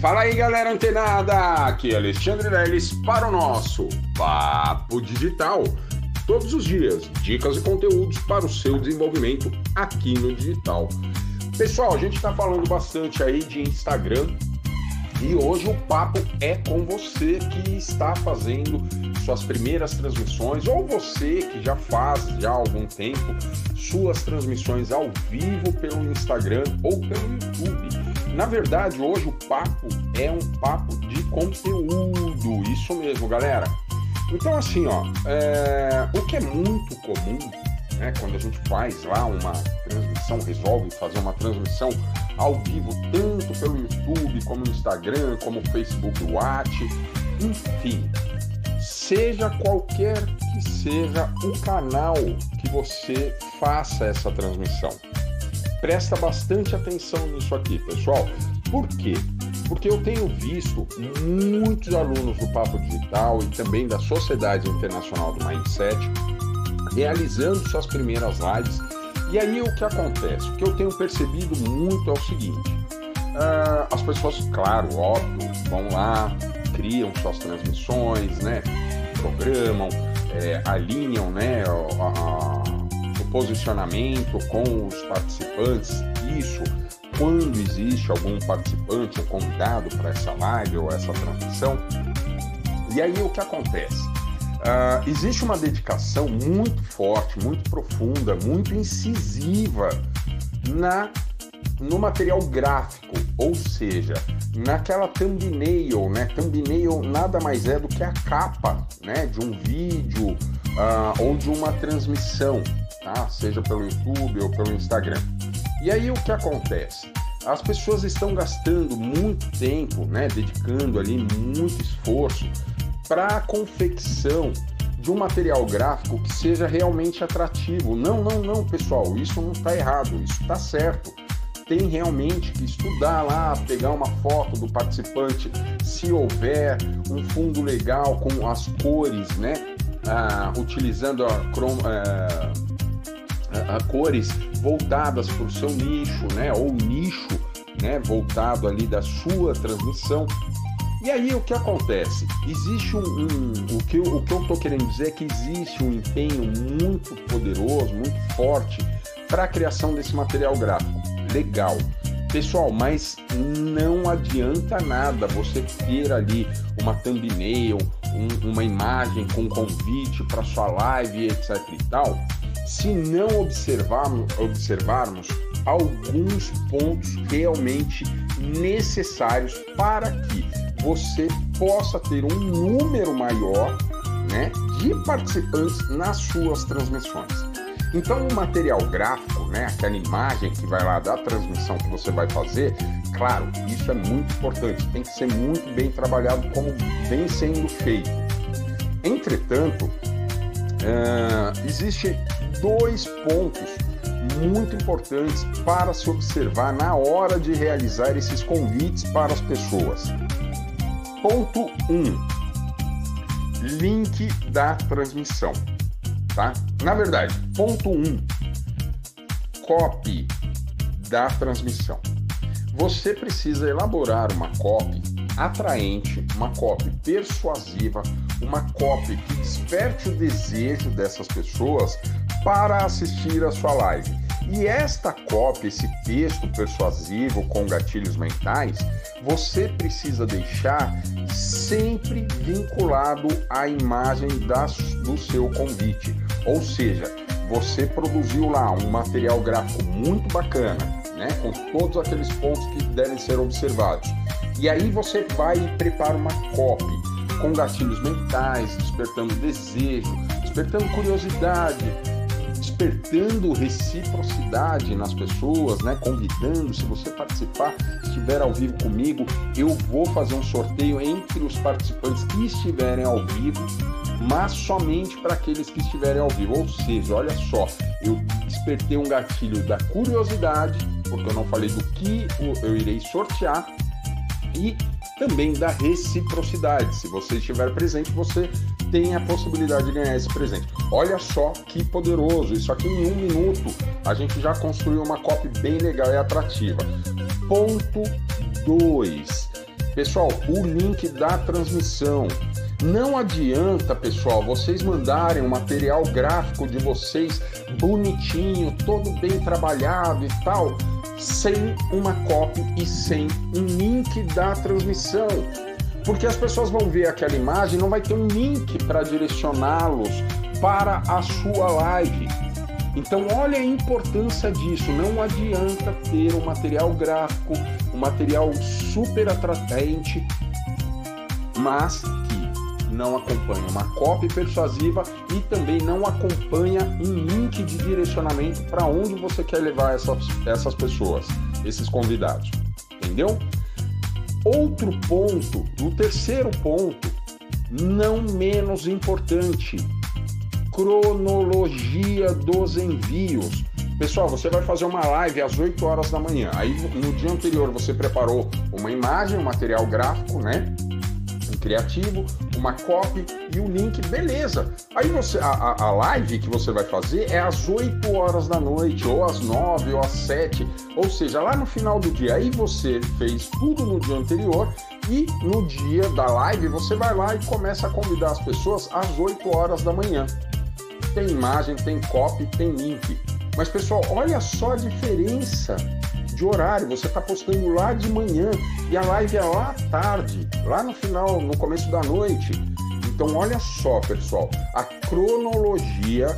Fala aí, galera antenada! Aqui é Alexandre Leles para o nosso Papo Digital. Todos os dias, dicas e conteúdos para o seu desenvolvimento aqui no digital. Pessoal, a gente está falando bastante aí de Instagram e hoje o papo é com você que está fazendo suas primeiras transmissões ou você que já faz já há algum tempo suas transmissões ao vivo pelo Instagram ou pelo YouTube. Na verdade, hoje o papo é um papo de conteúdo, isso mesmo, galera. Então, assim, ó, é... o que é muito comum, né, quando a gente faz lá uma transmissão, resolve fazer uma transmissão ao vivo, tanto pelo YouTube, como no Instagram, como Facebook Watch, enfim, seja qualquer que seja o canal que você faça essa transmissão. Presta bastante atenção nisso aqui, pessoal. Por quê? Porque eu tenho visto muitos alunos do Papo Digital e também da Sociedade Internacional do Mindset realizando suas primeiras lives. E aí o que acontece? O que eu tenho percebido muito é o seguinte: uh, as pessoas, claro, óbvio, vão lá, criam suas transmissões, né? Programam, é, alinham, né? A, a, posicionamento com os participantes, isso quando existe algum participante ou convidado para essa live ou essa transmissão. E aí o que acontece? Uh, existe uma dedicação muito forte, muito profunda, muito incisiva na no material gráfico, ou seja, naquela thumbnail, né? Thumbnail nada mais é do que a capa, né, de um vídeo uh, ou de uma transmissão tá? seja pelo YouTube ou pelo Instagram. E aí o que acontece? As pessoas estão gastando muito tempo, né, dedicando ali muito esforço para a confecção de um material gráfico que seja realmente atrativo. Não, não, não, pessoal, isso não está errado, isso está certo. Tem realmente que estudar lá, pegar uma foto do participante, se houver um fundo legal com as cores, né? Ah, utilizando a crom, ah, a, cores voltadas para o seu nicho, né? Ou nicho, né? Voltado ali da sua transmissão. E aí o que acontece? Existe um, um o que eu, o que eu estou querendo dizer é que existe um empenho muito poderoso, muito forte para a criação desse material gráfico. Legal. Pessoal, mas não adianta nada você ter ali uma thumbnail, um, uma imagem com convite para sua live, etc e tal, se não observarmos, observarmos alguns pontos realmente necessários para que você possa ter um número maior né, de participantes nas suas transmissões. Então, o material gráfico, né, aquela imagem que vai lá da transmissão que você vai fazer, claro, isso é muito importante, tem que ser muito bem trabalhado como vem sendo feito. Entretanto, uh, existe dois pontos muito importantes para se observar na hora de realizar esses convites para as pessoas. Ponto 1. Um, link da transmissão, tá? Na verdade, ponto 1. Um, copy da transmissão. Você precisa elaborar uma copy atraente, uma copy persuasiva, uma copy que desperte o desejo dessas pessoas para assistir a sua live. E esta cópia, esse texto persuasivo com gatilhos mentais, você precisa deixar sempre vinculado à imagem das, do seu convite. Ou seja, você produziu lá um material gráfico muito bacana, né, com todos aqueles pontos que devem ser observados. E aí você vai e prepara uma copy com gatilhos mentais, despertando desejo, despertando curiosidade, despertando reciprocidade nas pessoas, né? Convidando, se você participar, estiver ao vivo comigo, eu vou fazer um sorteio entre os participantes que estiverem ao vivo, mas somente para aqueles que estiverem ao vivo. Ou seja, olha só, eu despertei um gatilho da curiosidade, porque eu não falei do que eu irei sortear, e também da reciprocidade. Se você estiver presente, você tem a possibilidade de ganhar esse presente. Olha só que poderoso! Isso aqui em um minuto a gente já construiu uma copy bem legal e atrativa. Ponto 2. Pessoal, o link da transmissão. Não adianta, pessoal, vocês mandarem o material gráfico de vocês bonitinho, todo bem trabalhado e tal, sem uma copy e sem um link da transmissão. Porque as pessoas vão ver aquela imagem, não vai ter um link para direcioná-los para a sua live. Então, olha a importância disso. Não adianta ter um material gráfico, um material super atraente, mas não acompanha uma cópia persuasiva e também não acompanha um link de direcionamento para onde você quer levar essas, essas pessoas, esses convidados. Entendeu? Outro ponto, o terceiro ponto, não menos importante, cronologia dos envios. Pessoal, você vai fazer uma live às 8 horas da manhã. Aí no dia anterior você preparou uma imagem, um material gráfico, né? Um criativo, uma copy e o link, beleza. Aí você a, a, live que você vai fazer é às 8 horas da noite, ou às 9, ou às 7, ou seja, lá no final do dia. Aí você fez tudo no dia anterior e no dia da live você vai lá e começa a convidar as pessoas às 8 horas da manhã tem imagem, tem copy, tem link. Mas pessoal, olha só a diferença de horário. Você está postando lá de manhã e a live é lá à tarde, lá no final, no começo da noite. Então olha só, pessoal, a cronologia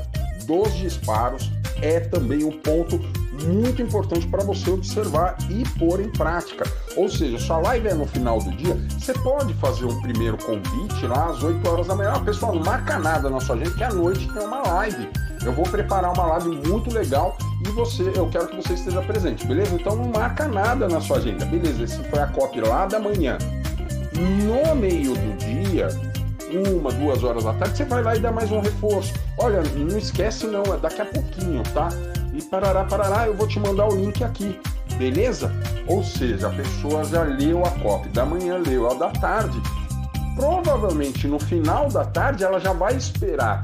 dos disparos é também um ponto muito importante para você observar e pôr em prática. Ou seja, sua live é no final do dia, você pode fazer um primeiro convite lá às 8 horas da manhã. Ah, pessoal, não marca nada na sua gente que à noite tem uma live. Eu vou preparar uma live muito legal e você, eu quero que você esteja presente, beleza? Então não marca nada na sua agenda, beleza? Esse foi a copy lá da manhã. No meio do dia, uma, duas horas da tarde, você vai lá e dá mais um reforço. Olha, não esquece não, é daqui a pouquinho, tá? e parará, parará, eu vou te mandar o link aqui, beleza? Ou seja, a pessoa já leu a copy da manhã, leu a da tarde. Provavelmente no final da tarde ela já vai esperar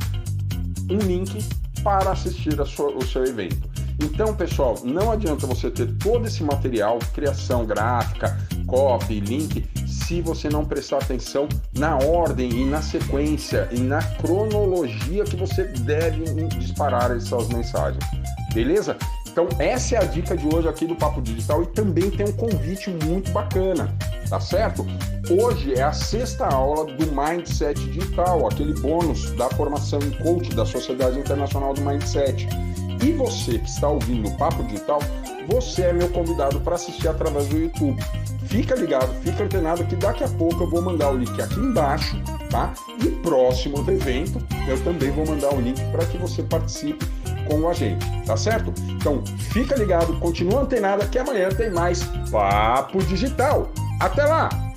um link para assistir sua, o seu evento. Então, pessoal, não adianta você ter todo esse material, criação gráfica, copy, link, se você não prestar atenção na ordem e na sequência e na cronologia que você deve disparar essas mensagens. Beleza? Então, essa é a dica de hoje aqui do Papo Digital e também tem um convite muito bacana, tá certo? Hoje é a sexta aula do Mindset Digital, aquele bônus da formação em coach da Sociedade Internacional do Mindset. E você que está ouvindo o Papo Digital, você é meu convidado para assistir através do YouTube. Fica ligado, fica antenado que daqui a pouco eu vou mandar o link aqui embaixo, tá? E próximo do evento eu também vou mandar o link para que você participe com a gente, tá certo? Então fica ligado, continua antenado que amanhã tem mais Papo Digital. Até lá!